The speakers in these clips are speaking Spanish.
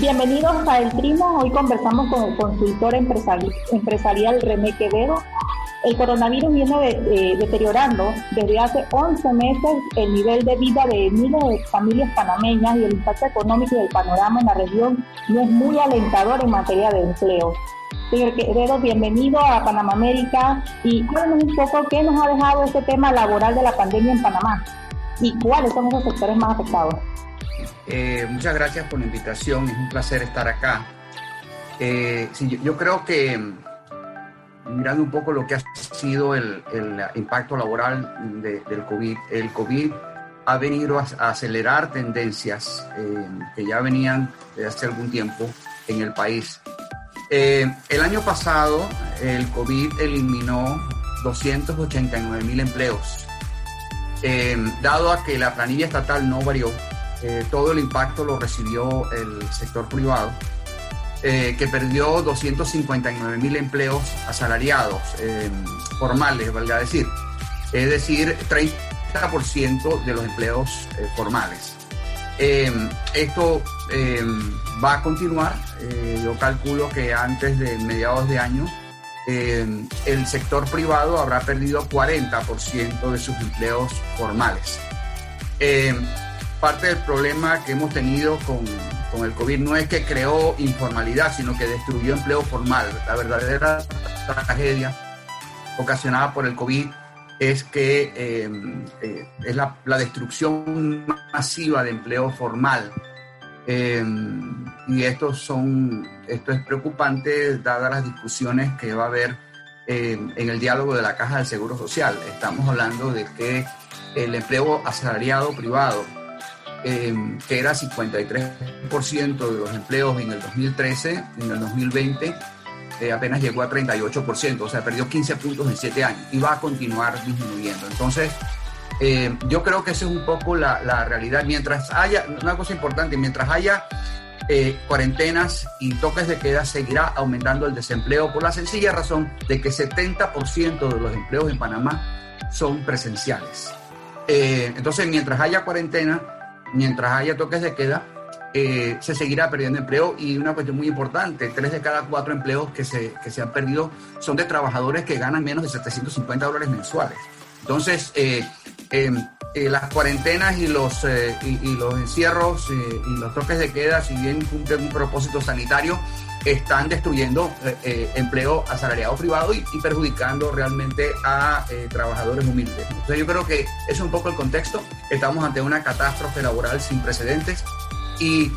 Bienvenidos a El Trimo. Hoy conversamos con el consultor empresarial, René Quevedo. El coronavirus viene eh, deteriorando desde hace 11 meses el nivel de vida de miles de familias panameñas y el impacto económico del panorama en la región no es muy alentador en materia de empleo. Señor Quevedo, bienvenido a Panamá América y cuéntanos un poco qué nos ha dejado este tema laboral de la pandemia en Panamá y cuáles son esos sectores más afectados. Eh, muchas gracias por la invitación, es un placer estar acá. Eh, yo, creo que mirando un poco lo que ha sido el, impacto laboral del COVID, el COVID ha venido a, acelerar tendencias eh, que ya venían desde hace algún tiempo en el país. el año pasado el COVID eliminó 289 mil empleos. dado a que la planilla estatal no varió, eh, todo el impacto lo recibió el sector privado, eh, que perdió 259 mil empleos asalariados, eh, formales, valga decir, es decir, 30% de los empleos formales. esto va a continuar, yo calculo que antes de mediados de año, el sector privado habrá perdido 40% de sus empleos formales parte del problema que hemos tenido con, con, el COVID no es que creó informalidad, sino que destruyó empleo formal. La verdadera tragedia ocasionada por el COVID es que eh, eh, es la, destrucción masiva de empleo formal. Eh, y esto, son, esto es preocupante dadas las discusiones que va a haber en el diálogo de la Caja del Seguro Social. Estamos hablando de que el empleo asalariado privado eh, que era 53% de los empleos en el 2013, en el 2020 eh, apenas llegó a 38%, o sea, perdió 15 puntos en 7 años y va a continuar disminuyendo. Entonces, eh, yo creo que esa es un poco la, la, realidad. Mientras haya, una cosa importante, mientras haya cuarentenas y toques de queda, seguirá aumentando el desempleo por la sencilla razón de que 70% de los empleos en Panamá son presenciales. entonces, mientras haya cuarentena, mientras haya toques de queda, eh, se seguirá perdiendo empleo y una cuestión muy importante, tres de cada cuatro empleos que se, que se han perdido son de trabajadores que ganan menos de 750 dólares mensuales. Entonces, eh, em, eh, las cuarentenas y los, y, los encierros y los toques de queda, si bien cumplen un propósito sanitario, están destruyendo empleo asalariado privado y, y perjudicando realmente a trabajadores humildes. Entonces yo creo que es un poco el contexto. Estamos ante una catástrofe laboral sin precedentes y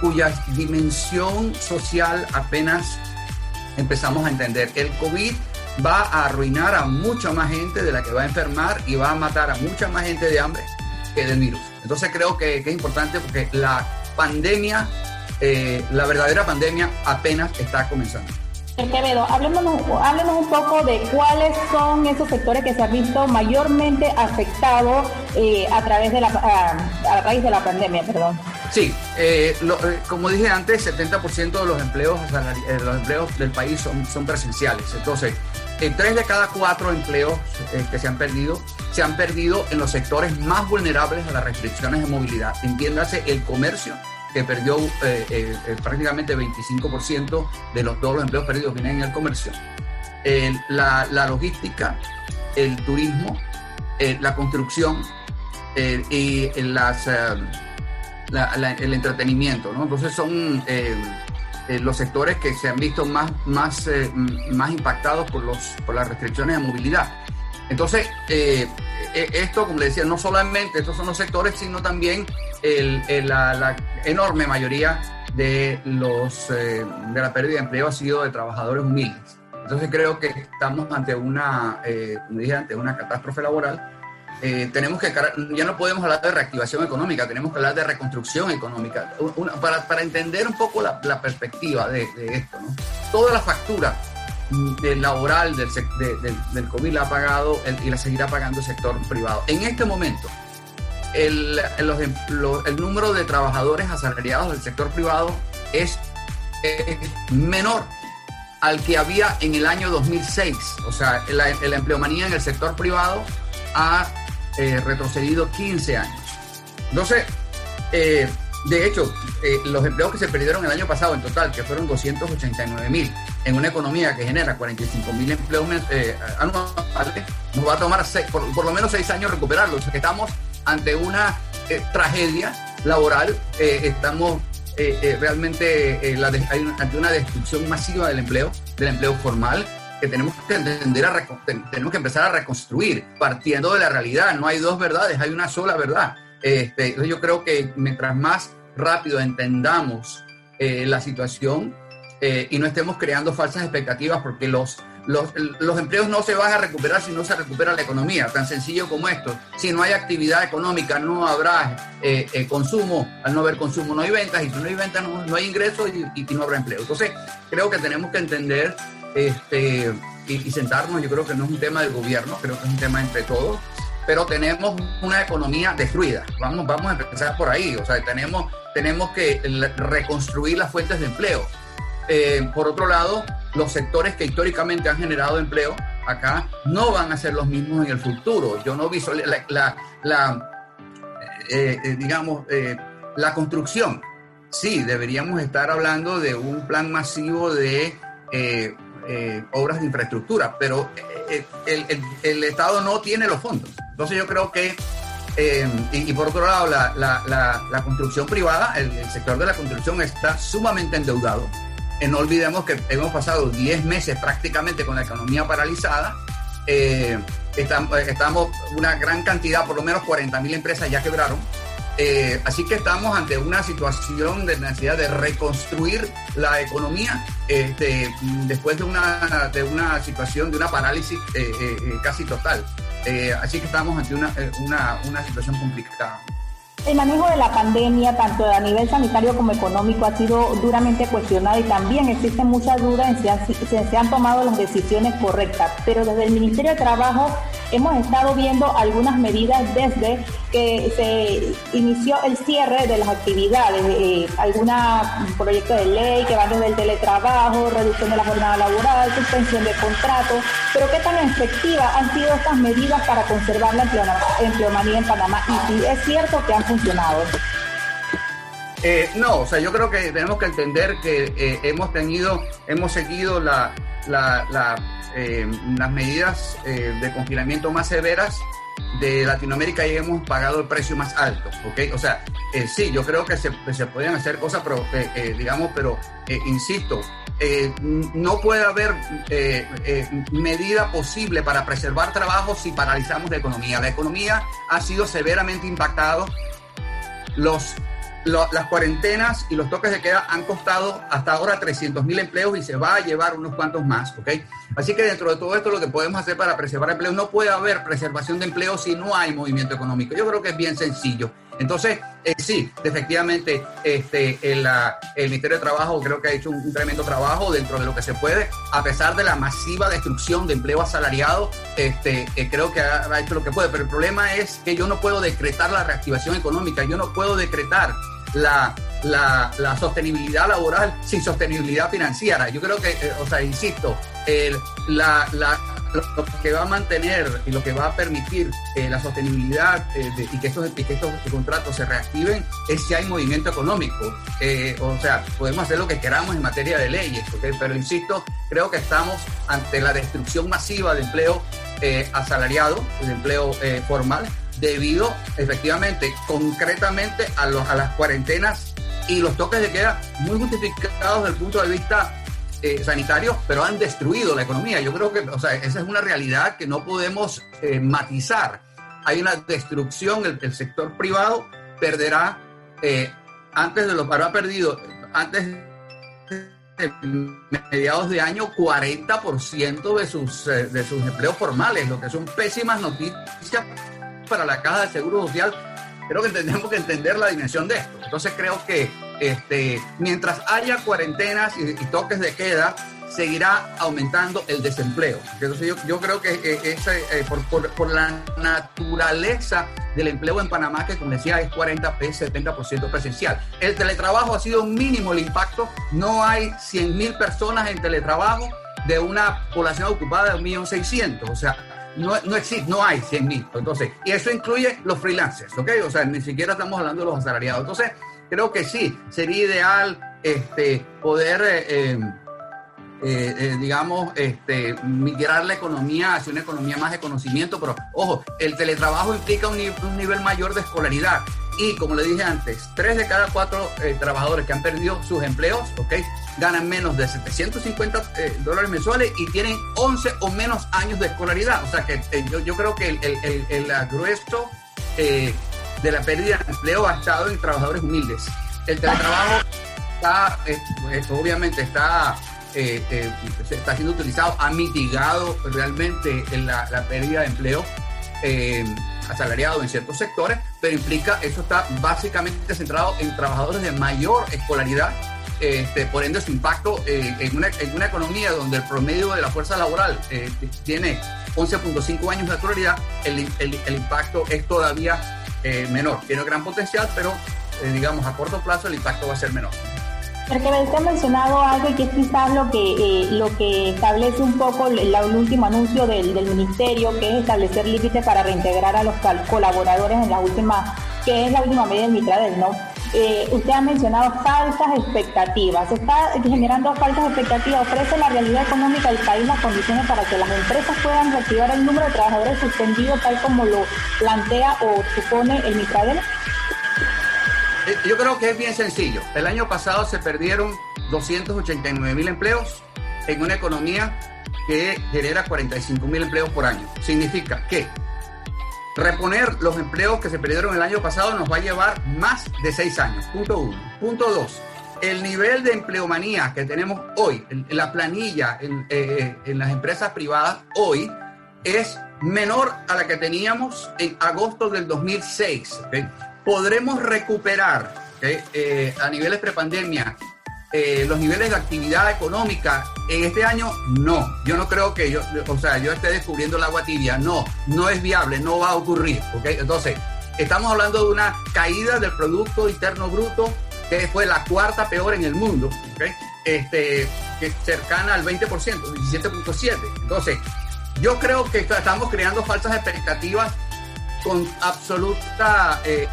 cuya dimensión social apenas empezamos a entender. El COVID va a arruinar a mucha más gente de la que va a enfermar y va a matar a mucha más gente de hambre que del virus. Entonces creo que, es importante porque la pandemia, eh, la verdadera pandemia apenas está comenzando. Quevedo, háblenos, un poco de cuáles son esos sectores que se han visto mayormente afectados eh, a través de la a, raíz de la pandemia, perdón. Sí, eh, eh, como dije antes, 70% de los empleos, los empleos del país son, son presenciales. Entonces, tres de cada cuatro empleos que se han perdido se han perdido en los sectores más vulnerables a las restricciones de movilidad. Entiéndase el comercio, que perdió eh, eh, eh, prácticamente 25% de los, todos los empleos perdidos vienen en el comercio. la, la, logística, el turismo, la construcción y las, el entretenimiento. Entonces son los sectores que se han visto más, más, más impactados por, los, por las restricciones de movilidad. Entonces, esto, como le decía, no solamente estos son los sectores, sino también la, enorme mayoría de, los, eh, de la pérdida de empleo ha sido de trabajadores humildes. Entonces creo que estamos ante una, eh, como dije, ante una catástrofe laboral. Eh, tenemos que, ya no podemos hablar de reactivación económica, tenemos que hablar de reconstrucción económica, para, para, entender un poco la, la perspectiva de, esto. ¿no? Toda la factura del laboral del, del, COVID la ha pagado y la seguirá pagando el sector privado. En este momento, el, el, número de trabajadores asalariados del sector privado es, menor al que había en el año 2006. O sea, la, empleomanía en el sector privado ha eh, retrocedido 15 años. Entonces, eh, De hecho, eh, los empleos que se perdieron el año pasado en total, que fueron 289 mil, en una economía que genera 45 mil empleos anuales, nos va a tomar por, lo menos seis años recuperarlos. O sea que estamos ante una tragedia laboral, estamos realmente ante una destrucción masiva del empleo, del empleo formal, que tenemos que entender a tenemos que empezar a reconstruir partiendo de la realidad. No hay dos verdades, hay una sola verdad. Este, yo creo que mientras más rápido entendamos eh, la situación eh, y no estemos creando falsas expectativas porque los, los, los, empleos no se van a recuperar si no se recupera la economía, tan sencillo como esto. Si no hay actividad económica, no habrá eh, consumo, al no haber consumo no hay ventas, y si no hay ventas no, hay ingresos y, no habrá empleo. Entonces, creo que tenemos que entender este, y, sentarnos, yo creo que no es un tema del gobierno, creo que es un tema entre todos, pero tenemos una economía destruida. Vamos, vamos a empezar por ahí. O sea, tenemos, tenemos que reconstruir las fuentes de empleo. Eh, por otro lado, los sectores que históricamente han generado empleo acá no van a ser los mismos en el futuro. Yo no visualizo la, la, eh, eh, digamos, la construcción. Sí, deberíamos estar hablando de un plan masivo de obras de infraestructura, pero el, el, Estado no tiene los fondos. Entonces yo creo que, eh, y, por otro lado, la, la, la, construcción privada, el, sector de la construcción está sumamente endeudado. Eh, no olvidemos que hemos pasado 10 meses prácticamente con la economía paralizada. Eh, estamos, estamos, una gran cantidad, por lo menos 40 mil empresas ya quebraron. Eh, así que estamos ante una situación de necesidad de reconstruir la economía este, después de una, de una situación, de una parálisis eh, eh, casi total. así que estamos ante una, una, una situación complicada. El manejo de la pandemia, tanto a nivel sanitario como económico, ha sido duramente cuestionado y también existen muchas dudas en si, si se han tomado las decisiones correctas. Pero desde el Ministerio de Trabajo hemos estado viendo algunas medidas desde se inició el cierre de las actividades, eh, algunos proyectos de ley que van desde el teletrabajo, reducción de la jornada laboral, suspensión de contratos, pero qué tan efectivas han sido estas medidas para conservar la empleomanía en Panamá y si es cierto que han funcionado. Eh, no, o sea, yo creo que tenemos que entender que eh, hemos tenido, hemos seguido eh, las medidas de confinamiento más severas de Latinoamérica y hemos pagado el precio más alto, ¿ok? O sea, eh, sí, yo creo que se, se pueden hacer cosas, pero, digamos, pero insisto, no puede haber medida posible para preservar trabajo si paralizamos la economía. La economía ha sido severamente impactada. Los las cuarentenas y los toques de queda han costado hasta ahora 300 mil empleos y se va a llevar unos cuantos más, ¿ok? Así que dentro de todo esto lo que podemos hacer para preservar empleo, no puede haber preservación de empleo si no hay movimiento económico. Yo creo que es bien sencillo. Entonces, eh, sí, efectivamente, este, el, el, Ministerio de Trabajo creo que ha hecho un, tremendo trabajo dentro de lo que se puede, a pesar de la masiva destrucción de empleo asalariado, este, eh, creo que ha, ha hecho lo que puede. Pero el problema es que yo no puedo decretar la reactivación económica, yo no puedo decretar la, la, la, sostenibilidad laboral sin sostenibilidad financiera. Yo creo que, eh, o sea, insisto, el, la, la, lo que va a mantener y lo que va a permitir eh, la sostenibilidad eh, y, que estos, y que estos contratos se reactiven es si hay movimiento económico. o sea, podemos hacer lo que queramos en materia de leyes, pero insisto, creo que estamos ante la destrucción masiva de empleo asalariado, de empleo formal, debido efectivamente, concretamente a, los, a las cuarentenas y los toques de queda muy justificados desde el punto de vista eh, sanitario, pero han destruido la economía. Yo creo que, o sea, esa es una realidad que no podemos eh, matizar. Hay una destrucción, el, sector privado perderá, eh, antes de lo habrá perdido, antes de mediados de año, 40% de sus, de sus empleos formales, lo que son pésimas noticias para la Caja de Seguro Social, creo que tenemos que entender la dimensión de esto. Entonces creo que este, mientras haya cuarentenas y, toques de queda, seguirá aumentando el desempleo. Entonces yo, yo creo que eh, eh, por, por, por, la naturaleza del empleo en Panamá, que como decía es 40, 70% presencial. El teletrabajo ha sido mínimo el impacto, no hay 100 mil personas en teletrabajo de una población ocupada de 1.600.000. O sea, no, no existe, no hay 100 mil. Entonces, y eso incluye los freelancers, ¿ok? O sea, ni siquiera estamos hablando de los asalariados. Entonces, creo que sí, sería ideal este, poder... Eh, eh, eh, digamos, este, migrar la economía hacia una economía más de conocimiento, pero ojo, el teletrabajo implica un nivel mayor de escolaridad. Y como le dije antes, tres de cada cuatro eh, trabajadores que han perdido sus empleos, ¿ok? Ganan menos de 750 dólares mensuales y tienen 11 o menos años de escolaridad. O sea que yo, yo, creo que el, el, el, grueso de la pérdida de empleo ha estado en trabajadores humildes. El teletrabajo está, pues, obviamente está eh, eh, está siendo utilizado ha mitigado realmente la, la pérdida de empleo eh, asalariado en ciertos sectores, pero implica, eso está básicamente centrado en trabajadores de mayor escolaridad, este, por ende su impacto eh, en, una, economía donde el promedio de la fuerza laboral tiene 11.5 años de escolaridad, el, impacto es todavía menor. Tiene gran potencial, pero digamos a corto plazo el impacto va a ser menor. Porque usted ha mencionado algo y que es quizás lo que, eh, lo que establece un poco el, último anuncio del, del, ministerio, que es establecer límites para reintegrar a los colaboradores en la última, que es la última medida del Mitradel, ¿no? Eh, usted ha mencionado falsas expectativas. Se está generando falsas expectativas. ¿Ofrece la realidad económica del país las condiciones para que las empresas puedan reactivar el número de trabajadores suspendidos tal como lo plantea o supone el Mitradel? Eh, yo creo que es bien sencillo. El año pasado se perdieron 289 mil empleos en una economía que genera 45 mil empleos por año. Significa que reponer los empleos que se perdieron el año pasado nos va a llevar más de seis años. Punto uno. Punto dos. El nivel de empleomanía que tenemos hoy, en la planilla en, eh, en las empresas privadas hoy, es menor a la que teníamos en agosto del 2006. ¿okay? Podremos recuperar eh, a niveles prepandemia eh, los niveles de actividad económica en este año, no. Yo no creo que yo, o sea, yo esté descubriendo el agua tibia. No, no es viable, no va a ocurrir. ¿okay? Entonces, estamos hablando de una caída del Producto Interno Bruto que fue la cuarta peor en el mundo, este, que cercana al 20%, 17.7%. Entonces, yo creo que estamos creando falsas expectativas con absoluta eh,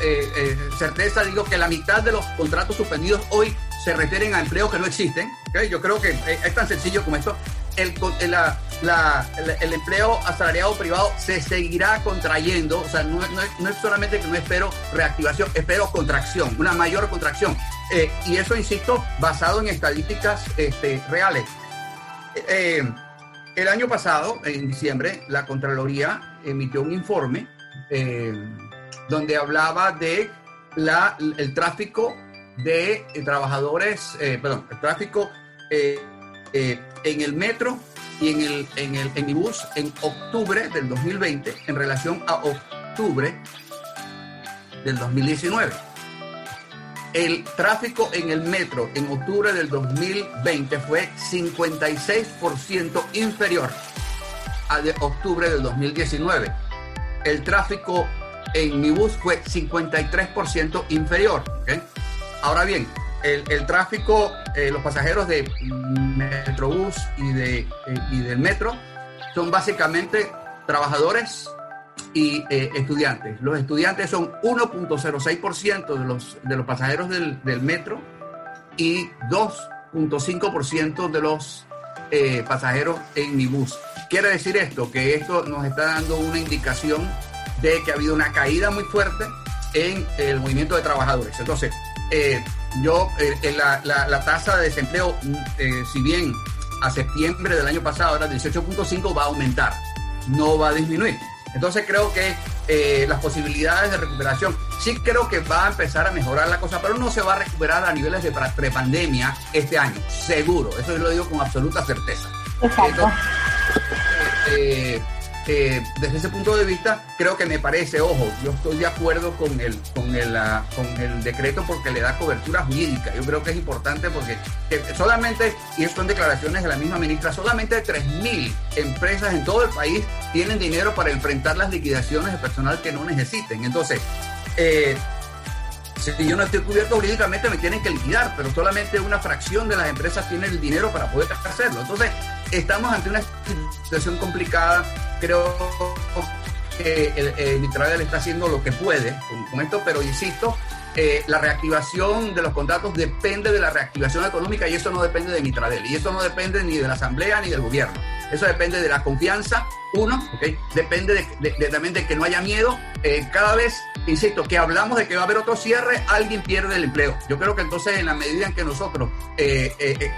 eh, eh, certeza digo que la mitad de los contratos suspendidos hoy se refieren a empleos que no existen. ¿okay? Yo creo que es tan sencillo como esto. El, la, el, empleo asalariado privado se seguirá contrayendo. O sea, no, no, no, es, solamente que no espero reactivación, espero contracción, una mayor contracción. Eh, y eso, insisto, basado en estadísticas este, reales. Eh, el año pasado, en diciembre, la Contraloría emitió un informe. Eh, donde hablaba de la, el tráfico de eh, trabajadores, eh, perdón, el tráfico eh, en el metro y en el, en el en bus en octubre del 2020 en relación a octubre del 2019. El tráfico en el metro en octubre del 2020 fue 56% inferior al de octubre del 2019. El tráfico en mi bus fue 53% inferior. Ahora bien, el, el tráfico, eh, los pasajeros de Metrobús y, de, eh, y del metro son básicamente trabajadores y eh, estudiantes. Los estudiantes son 1.06% de los, de los pasajeros del, del metro y 2.5% de los pasajeros en mi bus. Quiere decir esto, que esto nos está dando una indicación de que ha habido una caída muy fuerte en el movimiento de trabajadores. Entonces, eh, yo, eh, la, la, la, tasa de desempleo, eh, si bien a septiembre del año pasado era 18.5, va a aumentar, no va a disminuir. Entonces creo que eh, las posibilidades de recuperación, sí creo que va a empezar a mejorar la cosa, pero no se va a recuperar a niveles de prepandemia este año, seguro, eso yo lo digo con absoluta certeza. Exacto. Entonces, eh, desde ese punto de vista, creo que me parece, ojo, yo estoy de acuerdo con el, con el, uh, con el decreto porque le da cobertura jurídica. Yo creo que es importante porque solamente, y esto son declaraciones de la misma ministra, solamente 3.000 empresas en todo el país tienen dinero para enfrentar las liquidaciones de personal que no necesiten. Entonces, eh, si yo no estoy cubierto jurídicamente me tienen que liquidar, pero solamente una fracción de las empresas tiene el dinero para poder hacerlo. Entonces, estamos ante una situación complicada. Creo que el, el está haciendo lo que puede con, con, esto, pero insisto, eh, la reactivación de los contratos depende de la reactivación económica y eso no depende de Mitradel y eso no depende ni de la Asamblea ni del gobierno. Eso depende de la confianza, uno, ¿okay? depende de, también de que no haya miedo. Eh, cada vez, insisto, que hablamos de que va a haber otro cierre, alguien pierde el empleo. Yo creo que entonces en la medida en que nosotros eh,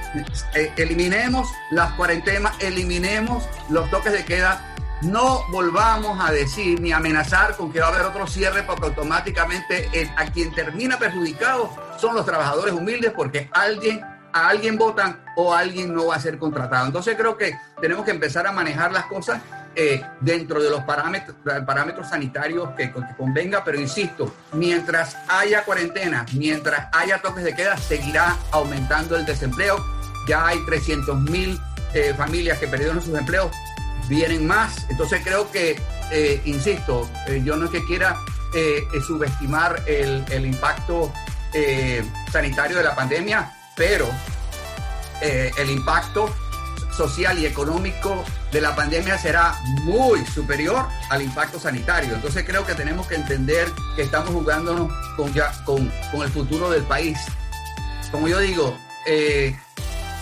eliminemos las cuarentenas, eliminemos los toques de queda, no volvamos a decir ni amenazar con que va a haber otro cierre porque automáticamente a quien termina perjudicado son los trabajadores humildes porque alguien a alguien votan o alguien no va a ser contratado. Entonces creo que tenemos que empezar a manejar las cosas eh, dentro de los parámetros, parámetros sanitarios que, convenga, pero insisto, mientras haya cuarentena, mientras haya toques de queda, seguirá aumentando el desempleo. Ya hay 300 mil eh, familias que perdieron sus empleos vienen más. Entonces creo que, eh, insisto, eh, yo no es que quiera eh, subestimar el, el impacto sanitario de la pandemia, pero el impacto social y económico de la pandemia será muy superior al impacto sanitario. Entonces creo que tenemos que entender que estamos jugándonos con, ya, con, con el futuro del país. Como yo digo,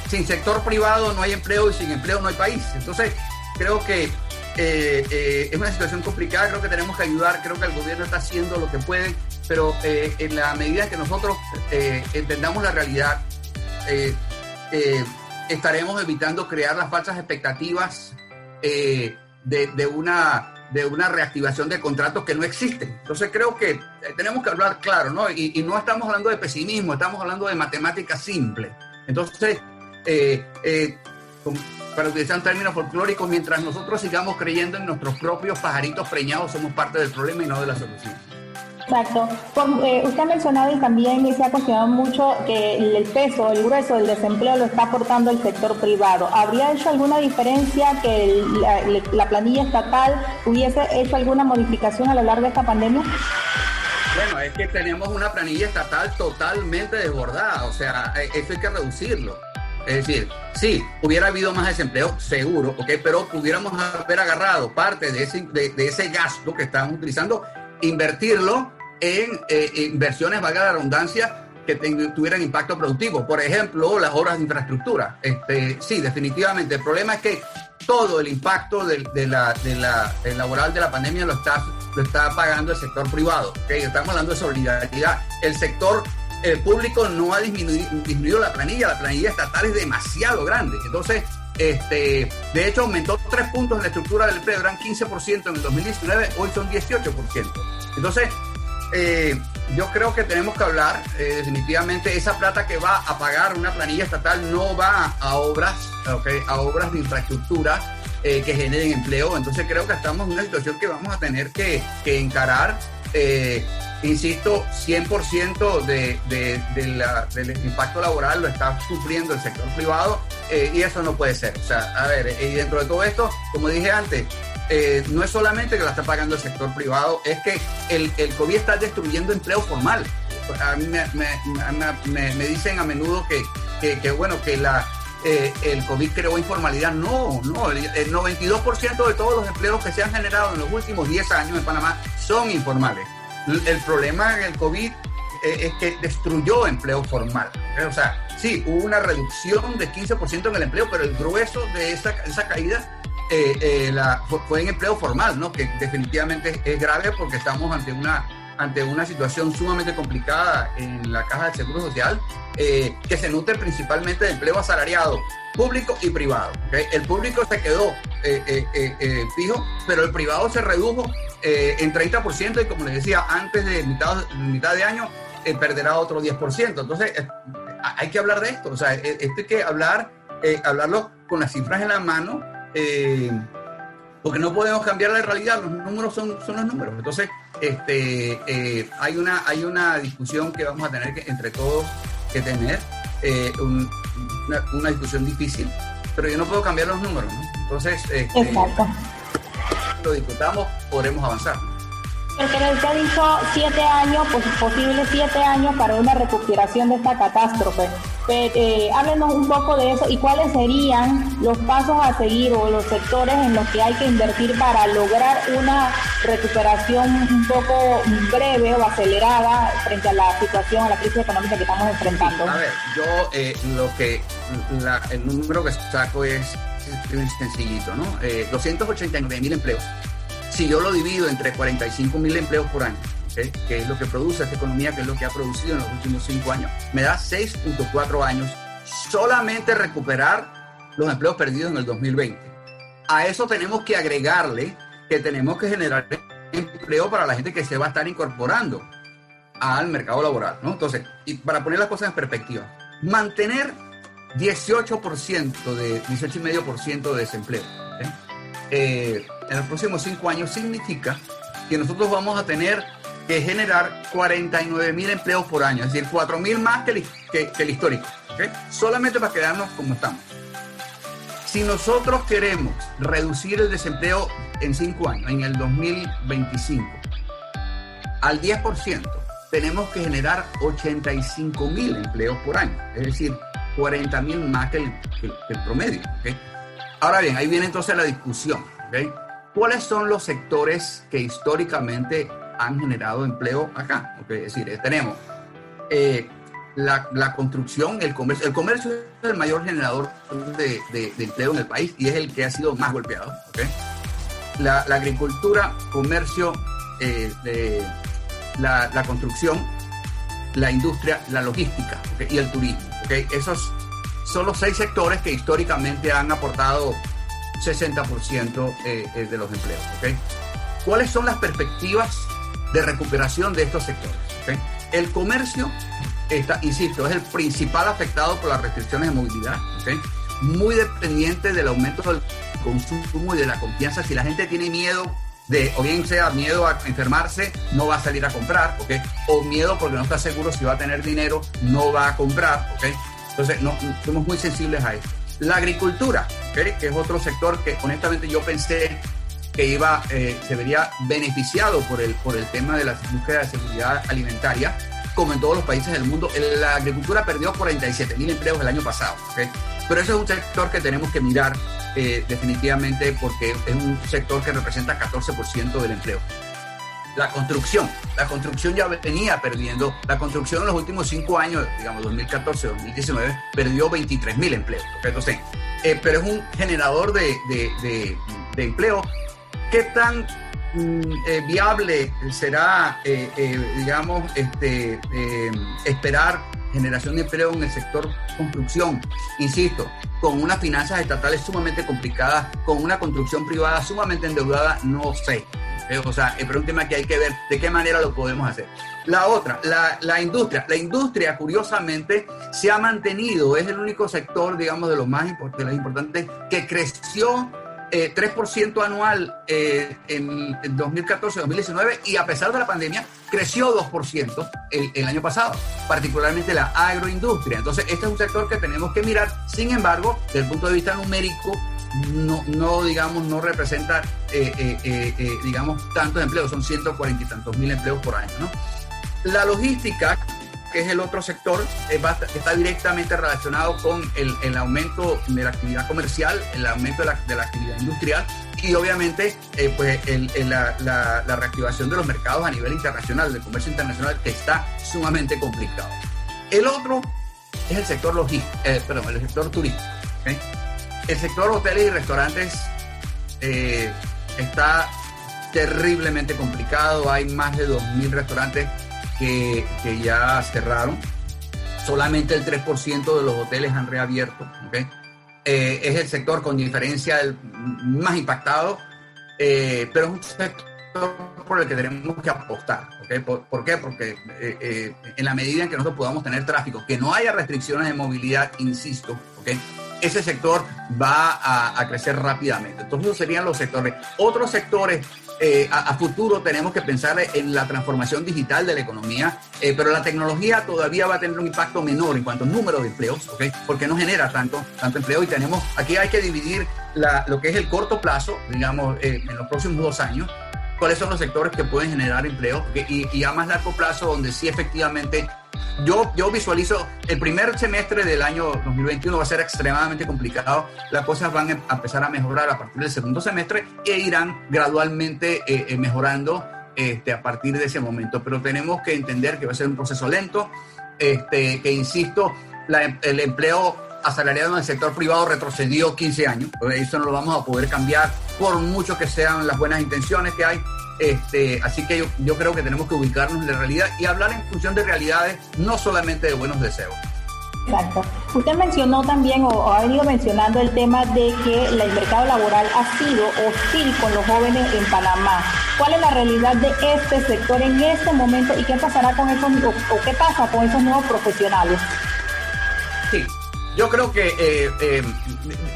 sin sector privado no hay empleo y sin empleo no hay país. Entonces creo que eh, eh, es una situación complicada, creo que tenemos que ayudar, creo que el gobierno está haciendo lo que puede, pero eh, en la medida que nosotros entendamos la realidad, estaremos evitando crear las falsas expectativas de, una, de una reactivación de contratos que no existen. Entonces creo que tenemos que hablar claro, ¿no? Y, y, no estamos hablando de pesimismo, estamos hablando de matemática simple. Entonces, para utilizar un término folclórico, mientras nosotros sigamos creyendo en nuestros propios pajaritos preñados, somos parte del problema y no de la solución. Exacto. Eh, usted ha mencionado y también se ha cuestionado mucho que el peso, el grueso del desempleo lo está aportando el sector privado. ¿Habría hecho alguna diferencia que la, planilla estatal hubiese hecho alguna modificación a lo largo de esta pandemia? Bueno, es que tenemos una planilla estatal totalmente desbordada, o sea, eh, eso hay que reducirlo. Es decir, sí, hubiera habido más desempleo, seguro, ¿ok? Pero pudiéramos haber agarrado parte de ese, de, ese gasto que están utilizando, invertirlo en eh, inversiones, valga la redundancia, que tuvieran impacto productivo. Por ejemplo, las obras de infraestructura. Este, sí, definitivamente. El problema es que todo el impacto la, de la laboral de la pandemia lo está, lo está pagando el sector privado. ¿okay? Estamos hablando de solidaridad. El sector el público no ha disminuido, la planilla, la planilla estatal es demasiado grande. Entonces, este, de hecho, aumentó tres puntos en la estructura del empleo, eran 15% en el 2019, hoy son 18%. Entonces, eh, yo creo que tenemos que hablar, eh, definitivamente, esa plata que va a pagar una planilla estatal no va a obras, a obras de infraestructura eh, que generen empleo. Entonces, creo que estamos en una situación que vamos a tener que, que encarar insisto, 100% de, del impacto laboral lo está sufriendo el sector privado eh, y eso no puede ser. O sea, a ver, y dentro de todo esto, como dije antes, eh, no es solamente que lo está pagando el sector privado, es que el, COVID está destruyendo empleo formal. A mí me, dicen a menudo que, que, bueno, que la, eh, el COVID creó informalidad. No, no, el 92% de todos los empleos que se han generado en los últimos 10 años en Panamá son informales. El problema en el COVID eh, es que destruyó empleo formal. O sea, sí, hubo una reducción de 15% en el empleo, pero el grueso de esa, esa caída eh, eh, fue en empleo formal, ¿no? que definitivamente es grave porque estamos ante una, ante una situación sumamente complicada en la caja de seguro social, que se nutre principalmente de empleo asalariado, público y privado. El público se quedó fijo, pero el privado se redujo eh, en 30% y como les decía, antes de mitad, mitad de año eh, perderá otro 10%. Entonces, eh, hay que hablar de esto, o sea, esto hay que hablar, hablarlo con las cifras en la mano, porque no podemos cambiar la realidad, los números son, son los números. Entonces, este, hay, una, hay una discusión que vamos a tener que, entre todos que tener, una, una, discusión difícil, pero yo no puedo cambiar los números. Entonces, este, Exacto lo discutamos, podremos avanzar. Usted ha dicho siete años, pues posibles siete años para una recuperación de esta catástrofe. eh, háblenos un poco de eso y cuáles serían los pasos a seguir o los sectores en los que hay que invertir para lograr una recuperación un poco breve o acelerada frente a la situación, a la crisis económica que estamos enfrentando. a ver, yo eh, lo que el número que saco es, sencillito, ¿no? 289 mil empleos. Si yo lo divido entre 45 mil empleos por año, que es lo que produce esta economía, que es lo que ha producido en los últimos cinco años, me da 6.4 años solamente recuperar los empleos perdidos en el 2020. A eso tenemos que agregarle que tenemos que generar empleo para la gente que se va a estar incorporando al mercado laboral. ¿no? Entonces, y para poner las cosas en perspectiva, mantener 18% de 18,5% de desempleo eh, en los próximos cinco años significa que nosotros vamos a tener que generar 49 mil empleos por año, es decir, 4 mil más que el, histórico, solamente para quedarnos como estamos. Si nosotros queremos reducir el desempleo en 5 años, en el 2025, al 10%, tenemos que generar 85 mil empleos por año, es decir, 40 mil más que el, promedio. Ahora bien, ahí viene entonces la discusión. ¿Cuáles son los sectores que históricamente han generado empleo acá. Es decir, eh, tenemos eh, la, la, construcción, el comercio. El comercio es el mayor generador de, empleo en el país y es el que ha sido más golpeado. La, la, agricultura, comercio, eh, la, construcción, la industria, la logística y el turismo. Esos son los seis sectores que históricamente han aportado 60% de los empleos. ¿Cuáles son las perspectivas de recuperación de estos sectores. El comercio, está, insisto, es el principal afectado por las restricciones de movilidad, muy dependiente del aumento del consumo y de la confianza. Si la gente tiene miedo de, o bien sea miedo a enfermarse, no va a salir a comprar, o miedo porque no está seguro si va a tener dinero, no va a comprar. Entonces, no, somos muy sensibles a eso. La agricultura, que es otro sector que honestamente yo pensé que iba, eh, se vería beneficiado por el, por el tema de la búsqueda de seguridad alimentaria, como en todos los países del mundo. La agricultura perdió 47 mil empleos el año pasado, pero ese es un sector que tenemos que mirar eh, definitivamente porque es un sector que representa 14% del empleo. La construcción, la construcción ya venía perdiendo, la construcción en los últimos cinco años, digamos 2014, 2019, perdió 23 mil empleos. Entonces, eh, pero es un generador de, de, de, empleo ¿Qué tan mm, eh, viable será, digamos, este, esperar generación de empleo en el sector construcción? Insisto, con unas finanzas estatales sumamente complicadas, con una construcción privada sumamente endeudada, no sé. O sea, es un tema que hay que ver de qué manera lo podemos hacer. La otra, la, la, industria. La industria, curiosamente, se ha mantenido, es el único sector, digamos, de los más importantes que creció 3% eh, anual eh, en, 2014-2019 y a pesar de la pandemia creció 2% el, el, año pasado, particularmente la agroindustria. Entonces, este es un sector que tenemos que mirar. Sin embargo, desde el punto de vista numérico, no, digamos, no representa, eh, digamos, tantos empleos, son 140 y tantos mil empleos por año, ¿no? La logística, que es el otro sector, está directamente relacionado con el, aumento de la actividad comercial, el aumento de la, actividad industrial y obviamente eh, pues la, reactivación de los mercados a nivel internacional, del comercio internacional, que está sumamente complicado. El otro es el sector logístico, eh, el sector turístico. El sector hoteles y restaurantes eh, está terriblemente complicado, hay más de 2.000 restaurantes que, ya cerraron. Solamente el 3% de los hoteles han reabierto. Eh, es el sector con diferencia el más impactado, eh, pero es un sector por el que tenemos que apostar. ¿Por, qué? Porque eh, en la medida en que nosotros podamos tener tráfico, que no haya restricciones de movilidad, insisto, ese sector va a, a, crecer rápidamente. Entonces, esos serían los sectores. Otros sectores eh, a, futuro tenemos que pensar en la transformación digital de la economía, eh, pero la tecnología todavía va a tener un impacto menor en cuanto a número de empleos, ¿okay? porque no genera tanto, tanto empleo y tenemos, aquí hay que dividir lo que es el corto plazo, digamos, eh, en los próximos dos años, cuáles son los sectores que pueden generar empleo y, y, a más largo plazo donde sí efectivamente yo, yo visualizo el primer semestre del año 2021 va a ser extremadamente complicado. Las cosas van a empezar a mejorar a partir del segundo semestre e irán gradualmente eh, eh, mejorando este, a partir de ese momento. Pero tenemos que entender que va a ser un proceso lento, este, que insisto, el empleo asalariado en el sector privado retrocedió 15 años. Eso no lo vamos a poder cambiar por mucho que sean las buenas intenciones que hay. Este, así que yo, yo creo que tenemos que ubicarnos en la realidad y hablar en función de realidades, no solamente de buenos deseos. Exacto. Usted mencionó también o, ha venido mencionando el tema de que el mercado laboral ha sido hostil con los jóvenes en Panamá. ¿Cuál es la realidad de este sector en este momento y qué pasará con esos o qué pasa con esos nuevos profesionales? Sí, yo creo que eh, eh,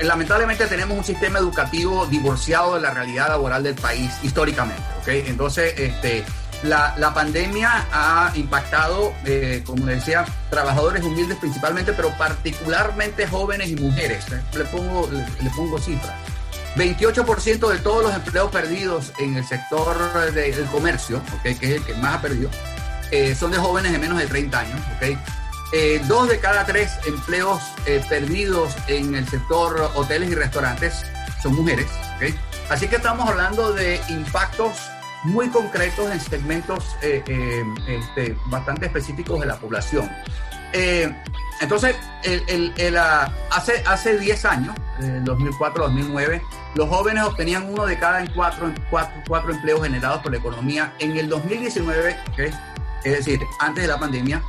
lamentablemente tenemos un sistema educativo divorciado de la realidad laboral del país históricamente. ¿okay? Entonces, este, la, la, pandemia ha impactado, eh, como decía, trabajadores humildes principalmente, pero particularmente jóvenes y mujeres. Le pongo, le, pongo cifras. 28% de todos los empleos perdidos en el sector del comercio, ¿okay? que es el que más ha perdido, son de jóvenes de menos de 30 años. ¿okay? Eh, dos de cada tres empleos eh, perdidos en el sector hoteles y restaurantes son mujeres. Así que estamos hablando de impactos muy concretos en segmentos eh, este, bastante específicos de la población. entonces, ah, hace, hace 10 años, 2004-2009, los jóvenes obtenían uno de cada cuatro, cuatro, cuatro empleos generados por la economía. En el 2019, es decir, antes de la pandemia,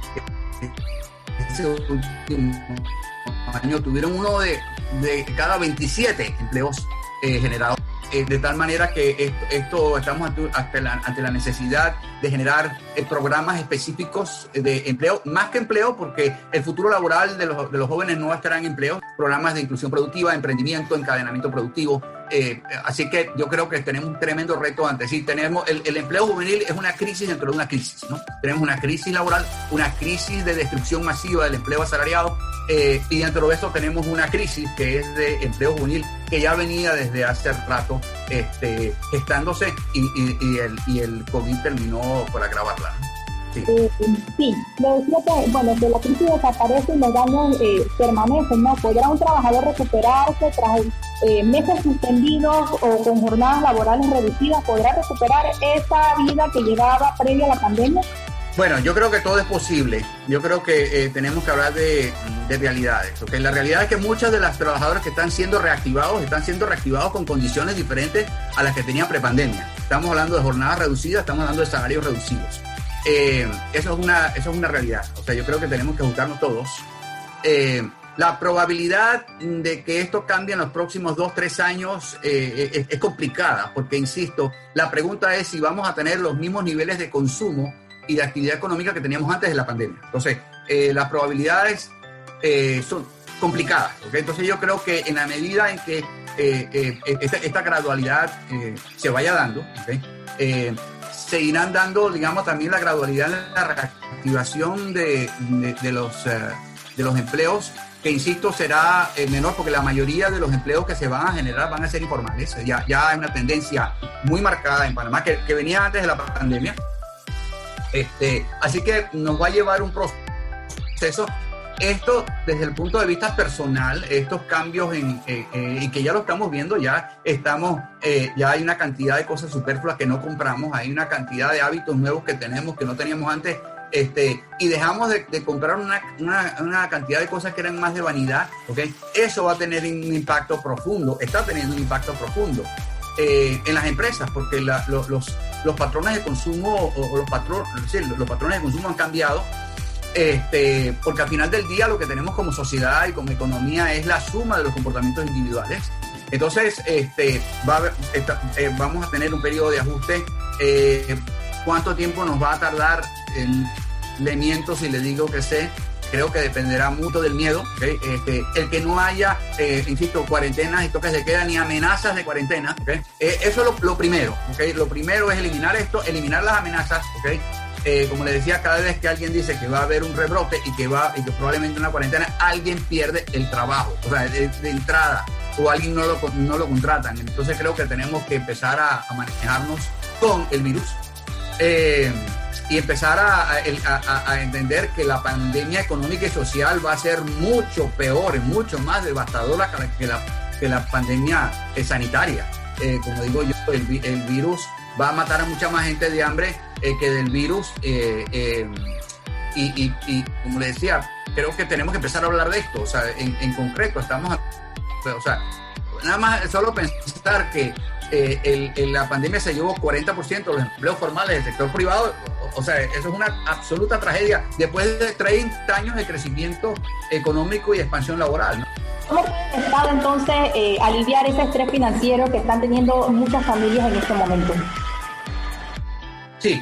ese último año tuvieron uno de, de cada 27 empleos eh, generados eh, de tal manera que esto, estamos ante, la, necesidad de generar eh, programas específicos de empleo, más que empleo, porque el futuro laboral de los, de los jóvenes no estará en empleo, programas de inclusión productiva, emprendimiento, encadenamiento productivo. Eh, así que yo creo que tenemos un tremendo reto antes. Sí, tenemos el, empleo juvenil es una crisis dentro de una crisis, ¿no? Tenemos una crisis laboral, una crisis de destrucción masiva del empleo asalariado eh, y dentro de eso tenemos una crisis que es de empleo juvenil que ya venía desde hace rato este, gestándose y, el, y el COVID terminó por agravarla. Sí. Eh, decía que, bueno, que la crisis desaparece y los daños eh, permanecen, ¿no? ¿Podrá un trabajador recuperarse tras eh, meses suspendidos o con jornadas laborales reducidas? ¿Podrá recuperar esa vida que llevaba previa a la pandemia? Bueno, yo creo que todo es posible. Yo creo que eh, tenemos que hablar de, realidades. La realidad es que muchas de las trabajadoras que están siendo reactivados están siendo reactivados con condiciones diferentes a las que tenían prepandemia. Estamos hablando de jornadas reducidas, estamos hablando de salarios reducidos. Eh, eso, es una, eso es una realidad. O sea, yo creo que tenemos que juntarnos todos. La probabilidad de que esto cambie en los próximos dos, tres años es, es complicada, porque, insisto, la pregunta es si vamos a tener los mismos niveles de consumo y de actividad económica que teníamos antes de la pandemia. Entonces, eh, las probabilidades eh, son complicadas. Entonces, yo creo que en la medida en que eh, esta, gradualidad se vaya dando, se irán dando, digamos, también la gradualidad en la reactivación de, de, los, de los empleos que insisto será menor porque la mayoría de los empleos que se van a generar van a ser informales. Ya, ya hay una tendencia muy marcada en Panamá que, que venía antes de la pandemia, este, así que nos va a llevar un proceso. Esto desde el punto de vista personal, estos cambios en, eh, eh, y que ya lo estamos viendo, ya estamos, eh, ya hay una cantidad de cosas superfluas que no compramos, hay una cantidad de hábitos nuevos que tenemos que no teníamos antes, este, y dejamos de, comprar una, una, una, cantidad de cosas que eran más de vanidad, ¿okay? eso va a tener un impacto profundo, está teniendo un impacto profundo. Eh, en las empresas, porque los, los, patrones de consumo o, los, patrones, los patrones de consumo han cambiado, este, porque al final del día lo que tenemos como sociedad y como economía es la suma de los comportamientos individuales. Entonces, este, va eh, vamos a tener un periodo de ajuste. Eh, ¿Cuánto tiempo nos va a tardar? Le miento si le digo que sé, creo que dependerá mucho del miedo. Este, el que no haya, eh, insisto, cuarentenas y toques de queda ni amenazas de cuarentena. Eh, eso es lo, primero. Lo primero es eliminar esto, eliminar las amenazas. Eh, como le decía, cada vez que alguien dice que va a haber un rebrote y que va y que probablemente una cuarentena, alguien pierde el trabajo, o sea, de, entrada, o alguien no lo, no lo contratan. Entonces creo que tenemos que empezar a, manejarnos con el virus. Y empezar a, entender que la pandemia económica y social va a ser mucho peor, mucho más devastadora que la, que la pandemia sanitaria. como digo yo, el, el, virus va a matar a mucha más gente de hambre que del virus. y, y, como le decía, creo que tenemos que empezar a hablar de esto. O sea, en, concreto, estamos. O sea, nada más solo pensar que eh, el, la pandemia se llevó 40% de los empleos formales del sector privado. O, sea, eso es una absoluta tragedia después de 30 años de crecimiento económico y expansión laboral. ¿Cómo puede el Estado entonces eh, aliviar ese estrés financiero que están teniendo muchas familias en este momento? Sí,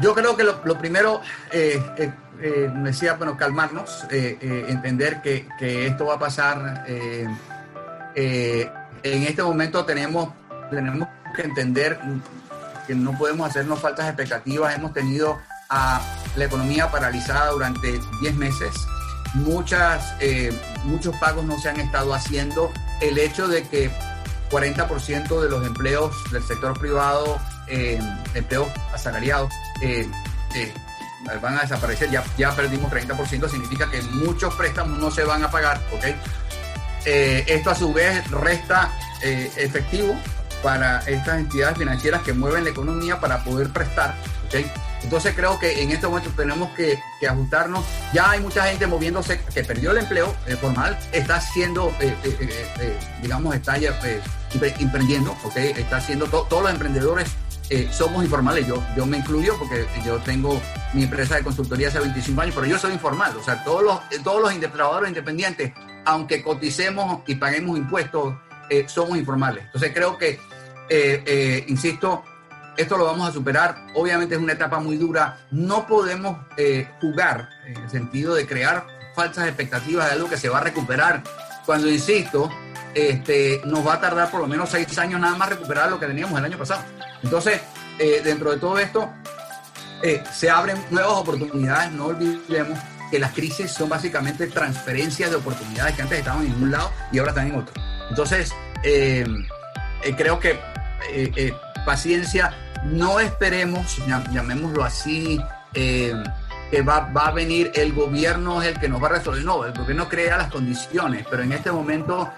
yo creo que lo, primero, eh, eh, decía, bueno, calmarnos, entender que, que, esto va a pasar. en este momento tenemos tenemos que entender que no podemos hacernos faltas expectativas. Hemos tenido a la economía paralizada durante 10 meses. Muchas, eh, muchos pagos no se han estado haciendo. El hecho de que 40% de los empleos del sector privado, eh, empleos asalariados, eh, van a desaparecer. Ya, ya perdimos 30%, significa que muchos préstamos no se van a pagar. ¿okay? esto a su vez resta efectivo para estas entidades financieras que mueven la economía para poder prestar. ¿okay? Entonces creo que en este momento tenemos que, ajustarnos. Ya hay mucha gente moviéndose que perdió el empleo eh, formal, está haciendo, eh, eh, digamos, está emprendiendo, ¿okay? está haciendo, todos los emprendedores somos informales, yo, yo me incluyo porque yo tengo mi empresa de consultoría hace 25 años, pero yo soy informal, o sea, todos los, todos los trabajadores independientes, aunque coticemos y paguemos impuestos, somos informales. Entonces creo que eh, eh, insisto, esto lo vamos a superar. Obviamente es una etapa muy dura. No podemos eh, jugar en el sentido de crear falsas expectativas de algo que se va a recuperar. Cuando, insisto, este, nos va a tardar por lo menos seis años nada más recuperar lo que teníamos el año pasado. Entonces, dentro de todo esto, se abren nuevas oportunidades. No olvidemos que las crisis son básicamente transferencias de oportunidades que antes estaban en un lado y ahora están en otro. Entonces, creo que eh, eh, paciencia, no esperemos, llamémoslo así, eh, que va, va, a venir el gobierno es el que nos va a resolver. No, el gobierno crea las condiciones, pero en este momento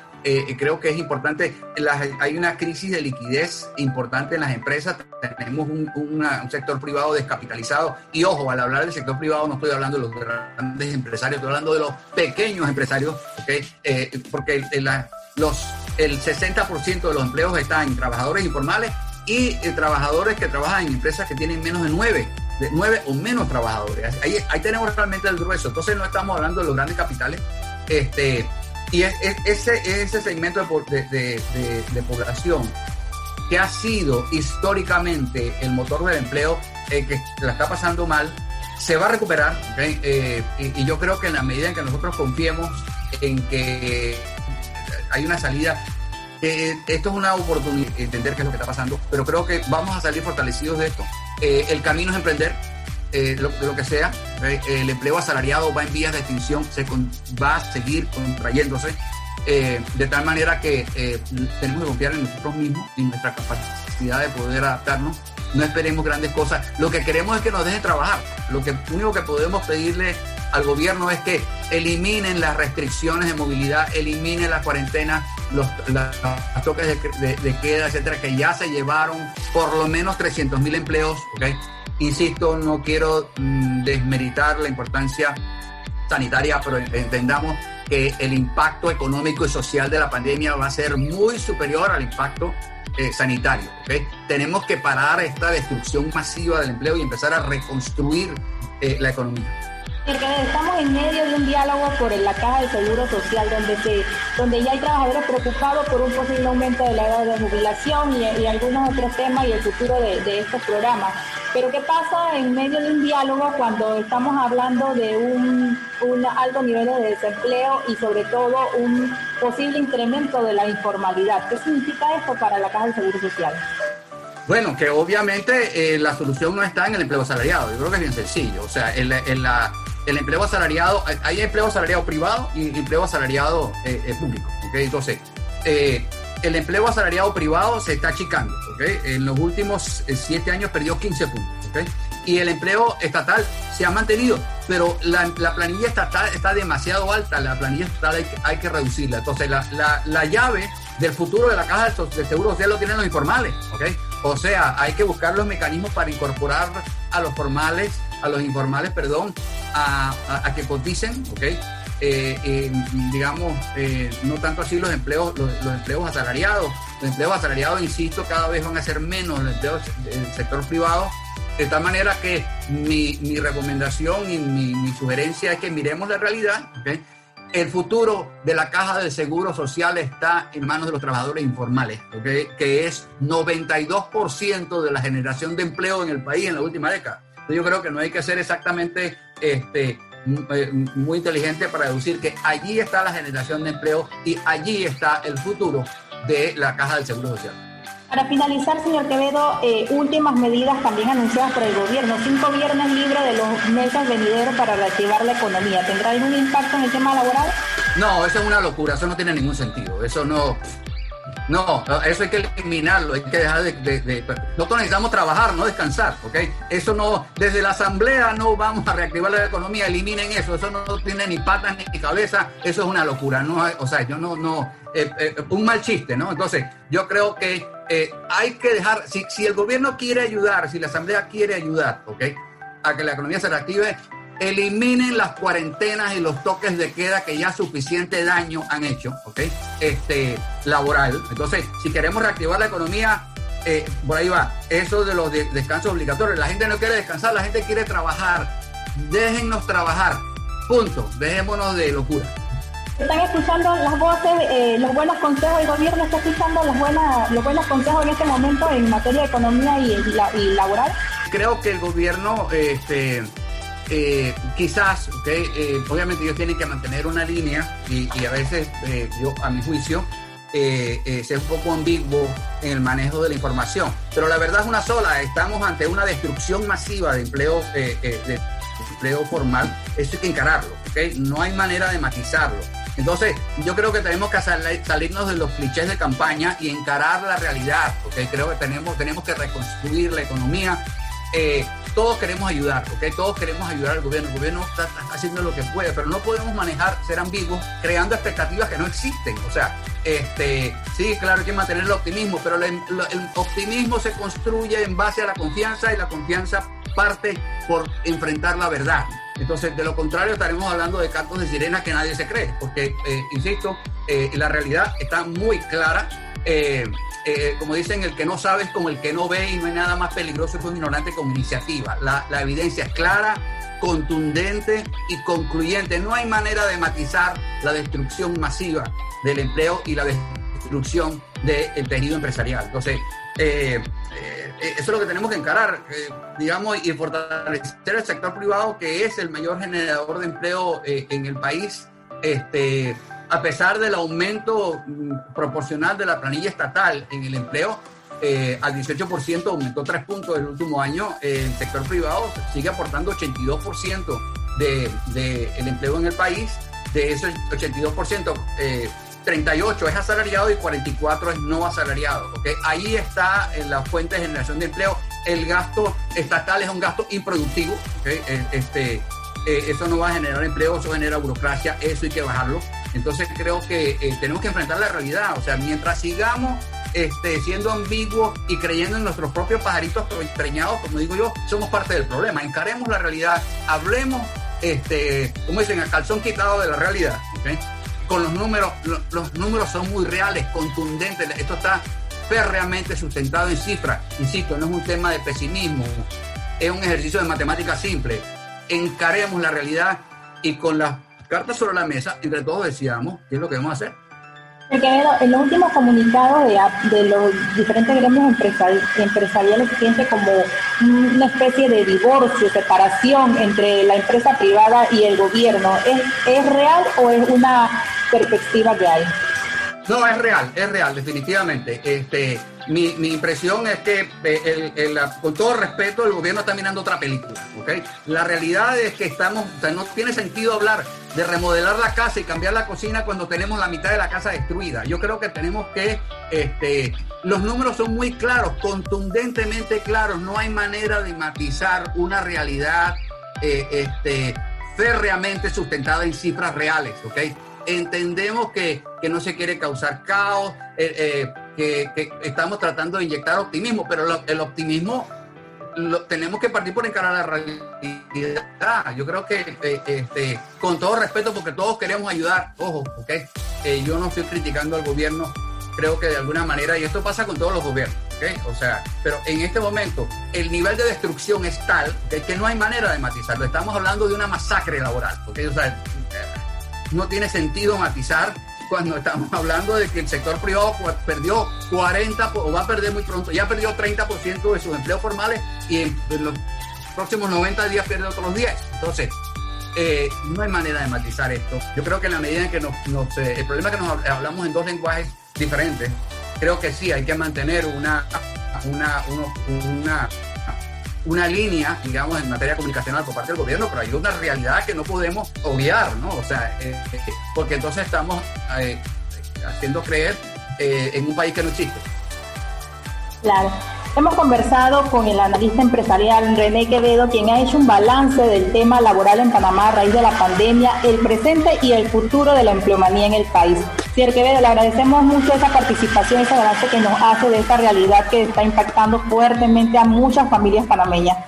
creo que es importante. hay una crisis de liquidez importante en las empresas. Tenemos un, sector privado descapitalizado. Y ojo, al hablar del sector privado no estoy hablando de los grandes empresarios, estoy hablando de los pequeños empresarios, porque los el 60% de los empleos están en trabajadores informales y eh, trabajadores que trabajan en empresas que tienen menos de nueve, de nueve o menos trabajadores. Ahí, ahí tenemos realmente el grueso. Entonces no estamos hablando de los grandes capitales. Este, y es, ese, ese segmento de, de, de, población que ha sido históricamente el motor del empleo, eh, que la está pasando mal, se va a recuperar. Eh, y, yo creo que en la medida en que nosotros confiemos en que hay una salida. Eh, esto es una oportunidad de entender qué es lo que está pasando, pero creo que vamos a salir fortalecidos de esto. Eh, el camino es emprender, eh, lo que sea. el empleo asalariado va en vías de extinción, se va a seguir contrayéndose, de tal manera que tenemos que confiar en nosotros mismos y en nuestra capacidad de poder adaptarnos. No esperemos grandes cosas. Lo que queremos es que nos dejen trabajar. Lo que único que podemos pedirle al gobierno es que eliminen las restricciones de movilidad, eliminen la cuarentena, los, toques de, queda, etcétera, que ya se llevaron por lo menos 300 mil empleos. Insisto, no quiero mm, desmeritar la importancia sanitaria, pero entendamos que el impacto económico y social de la pandemia va a ser muy superior al impacto eh, sanitario. ¿okay? Tenemos que parar esta destrucción masiva del empleo y empezar a reconstruir eh, la economía. Estamos en medio de un diálogo por la caja de seguro social donde se, donde ya hay trabajadores preocupados por un posible aumento de la edad de jubilación y, algunos otros temas y el futuro de, estos programas. Pero ¿qué pasa en medio de un diálogo cuando estamos hablando de un, un alto nivel de desempleo y sobre todo un posible incremento de la informalidad? ¿Qué significa esto para la caja de seguro social? Bueno, que obviamente eh, la solución no está en el empleo asalariado. Yo creo que es bien sencillo. O sea, en la, el empleo asalariado, hay empleo asalariado privado y empleo asalariado eh, eh, público. ¿okay? Entonces, eh, el empleo asalariado privado se está achicando. ¿okay? En los últimos siete años perdió 15 puntos. ¿okay? y el empleo estatal se ha mantenido, pero la, planilla estatal está demasiado alta, la planilla estatal hay, que reducirla. Entonces, la, llave del futuro de la caja de seguro social lo tienen los informales, ¿ok? O sea, hay que buscar los mecanismos para incorporar a los formales, a los informales, perdón, a, que coticen, ¿ok? Eh, digamos, eh, no tanto así los empleos, los, empleos asalariados. Los empleos asalariados, insisto, cada vez van a ser menos los empleos del sector privado de tal manera que mi, recomendación y mi, sugerencia es que miremos la realidad. El futuro de la caja del seguro social está en manos de los trabajadores informales, que es 92% de la generación de empleo en el país en la última década. Yo creo que no hay que ser exactamente este, eh, muy inteligente para deducir que allí está la generación de empleo y allí está el futuro de la caja del seguro social. Para finalizar, señor Quevedo, eh, últimas medidas también anunciadas por el gobierno. Cinco viernes libres de los meses venideros para reactivar la economía. ¿Tendrá algún impacto en el tema laboral? No, eso es una locura, eso no tiene ningún sentido. Eso no, no, eso hay que eliminarlo, hay que dejar de, Nosotros necesitamos trabajar, no descansar, ¿ok? Eso no, desde la asamblea no vamos a reactivar la economía, eliminen eso, eso no tiene ni patas ni cabeza, eso es una locura, no, o sea, yo no, no, eh, eh, un mal chiste, ¿no? Entonces, yo creo que eh, hay que dejar, si, si el gobierno quiere ayudar, si la asamblea quiere ayudar, ¿ok? A que la economía se reactive, eliminen las cuarentenas y los toques de queda que ya suficiente daño han hecho, ¿ok? Este, laboral. Entonces, si queremos reactivar la economía, eh, por ahí va, eso de los descansos obligatorios. La gente no quiere descansar, la gente quiere trabajar. Déjennos trabajar. Punto. Dejémonos de locura. Están escuchando las voces, eh, los buenos consejos, el gobierno está escuchando buenas, los buenos consejos en este momento en materia de economía y, y laboral. Creo que el gobierno este, eh, quizás, eh, obviamente ellos tienen que mantener una línea y, a veces, eh, yo a mi juicio, ser un poco ambiguo en el manejo de la información. Pero la verdad es una sola, estamos ante una destrucción masiva de empleo, de empleo formal, eso hay que encararlo, no hay manera de matizarlo. Entonces, yo creo que tenemos que salirnos de los clichés de campaña y encarar la realidad, creo que tenemos, tenemos que reconstruir la economía, todos queremos ayudar, ¿ok? Todos queremos ayudar al gobierno. El gobierno está, haciendo lo que puede, pero no podemos manejar, ser ambiguos, creando expectativas que no existen. O sea, este, sí, claro, hay que mantener el optimismo, pero el, optimismo se construye en base a la confianza y la confianza parte por enfrentar la verdad. Entonces, de lo contrario, estaremos hablando de cantos de sirena que nadie se cree, porque, eh, insisto, eh, la realidad está muy clara. Eh, eh, como dicen, el que no sabe es como el que no ve y no hay nada más peligroso que un ignorante con iniciativa. La, evidencia es clara, contundente y concluyente. No hay manera de matizar la destrucción masiva del empleo y la destrucción del tejido empresarial. Entonces, eh, eh, eso es lo que tenemos que encarar, digamos, y fortalecer el sector privado, que es el mayor generador de empleo en el país. Este, a pesar del aumento mm, proporcional de la planilla estatal en el empleo, eh, al 18% aumentó tres puntos el último año, el sector privado sigue aportando 82% del de, el empleo en el país, de ese 82%, 38 es asalariado y 44 es no asalariado. ¿okay? Ahí está en la fuente de generación de empleo. El gasto estatal es un gasto improductivo. Eh, este, eh, eso no va a generar empleo, eso genera burocracia, eso hay que bajarlo. Entonces creo que eh, tenemos que enfrentar la realidad. O sea, mientras sigamos este, siendo ambiguos y creyendo en nuestros propios pajaritos estreñados, como digo yo, somos parte del problema. Encaremos la realidad, hablemos, este, como dicen, a calzón quitado de la realidad. Con los números, los números son muy reales, contundentes. Esto está férreamente sustentado en cifras. Insisto, no es un tema de pesimismo, es un ejercicio de matemática simple. Encaremos la realidad y con las cartas sobre la mesa, entre todos decíamos qué es lo que debemos hacer. en los últimos comunicados de, los diferentes gremios empresariales se siente como una especie de divorcio, separación entre la empresa privada y el gobierno. ¿Es, es real o es una perspectiva que hay? No, es real, es real, definitivamente. Este, mi, mi impresión es que, eh, el, con todo respeto, el gobierno está mirando otra película. ¿okay? La realidad es que estamos, o sea, no tiene sentido hablar de remodelar la casa y cambiar la cocina cuando tenemos la mitad de la casa destruida. Yo creo que tenemos que, este, los números son muy claros, contundentemente claros, no hay manera de matizar una realidad eh, este, férreamente sustentada en cifras reales. Entendemos que, que no se quiere causar caos, eh, eh, que, estamos tratando de inyectar optimismo, pero el optimismo tenemos que partir por encarar la realidad. Yo creo que, este, con todo respeto, porque todos queremos ayudar, ojo, ¿ok? Eh, yo no estoy criticando al gobierno, creo que de alguna manera, y esto pasa con todos los gobiernos, ¿ok? O sea, pero en este momento el nivel de destrucción es tal que no hay manera de matizarlo. Estamos hablando de una masacre laboral, ¿ok? O sea, no tiene sentido matizar cuando estamos hablando de que el sector privado perdió 40 o va a perder muy pronto, ya perdió 30% de sus empleos formales y en, los próximos 90 días pierde otros 10. Entonces, eh, no hay manera de matizar esto. Yo creo que en la medida en que nos, eh, el problema es que nos hablamos en dos lenguajes diferentes, creo que sí, hay que mantener una, una, una una línea, digamos, en materia comunicacional por parte del gobierno, pero hay una realidad que no podemos obviar, ¿no? O sea, eh, eh, porque entonces estamos eh, haciendo creer en un país que no existe. Claro. Hemos conversado con el analista empresarial René Quevedo, quien ha hecho un balance del tema laboral en Panamá a raíz de la pandemia, el presente y el futuro de la empleomanía en el país. Señor Quevedo, le agradecemos mucho esa participación, ese balance que nos hace de esta realidad que está impactando fuertemente a muchas familias panameñas.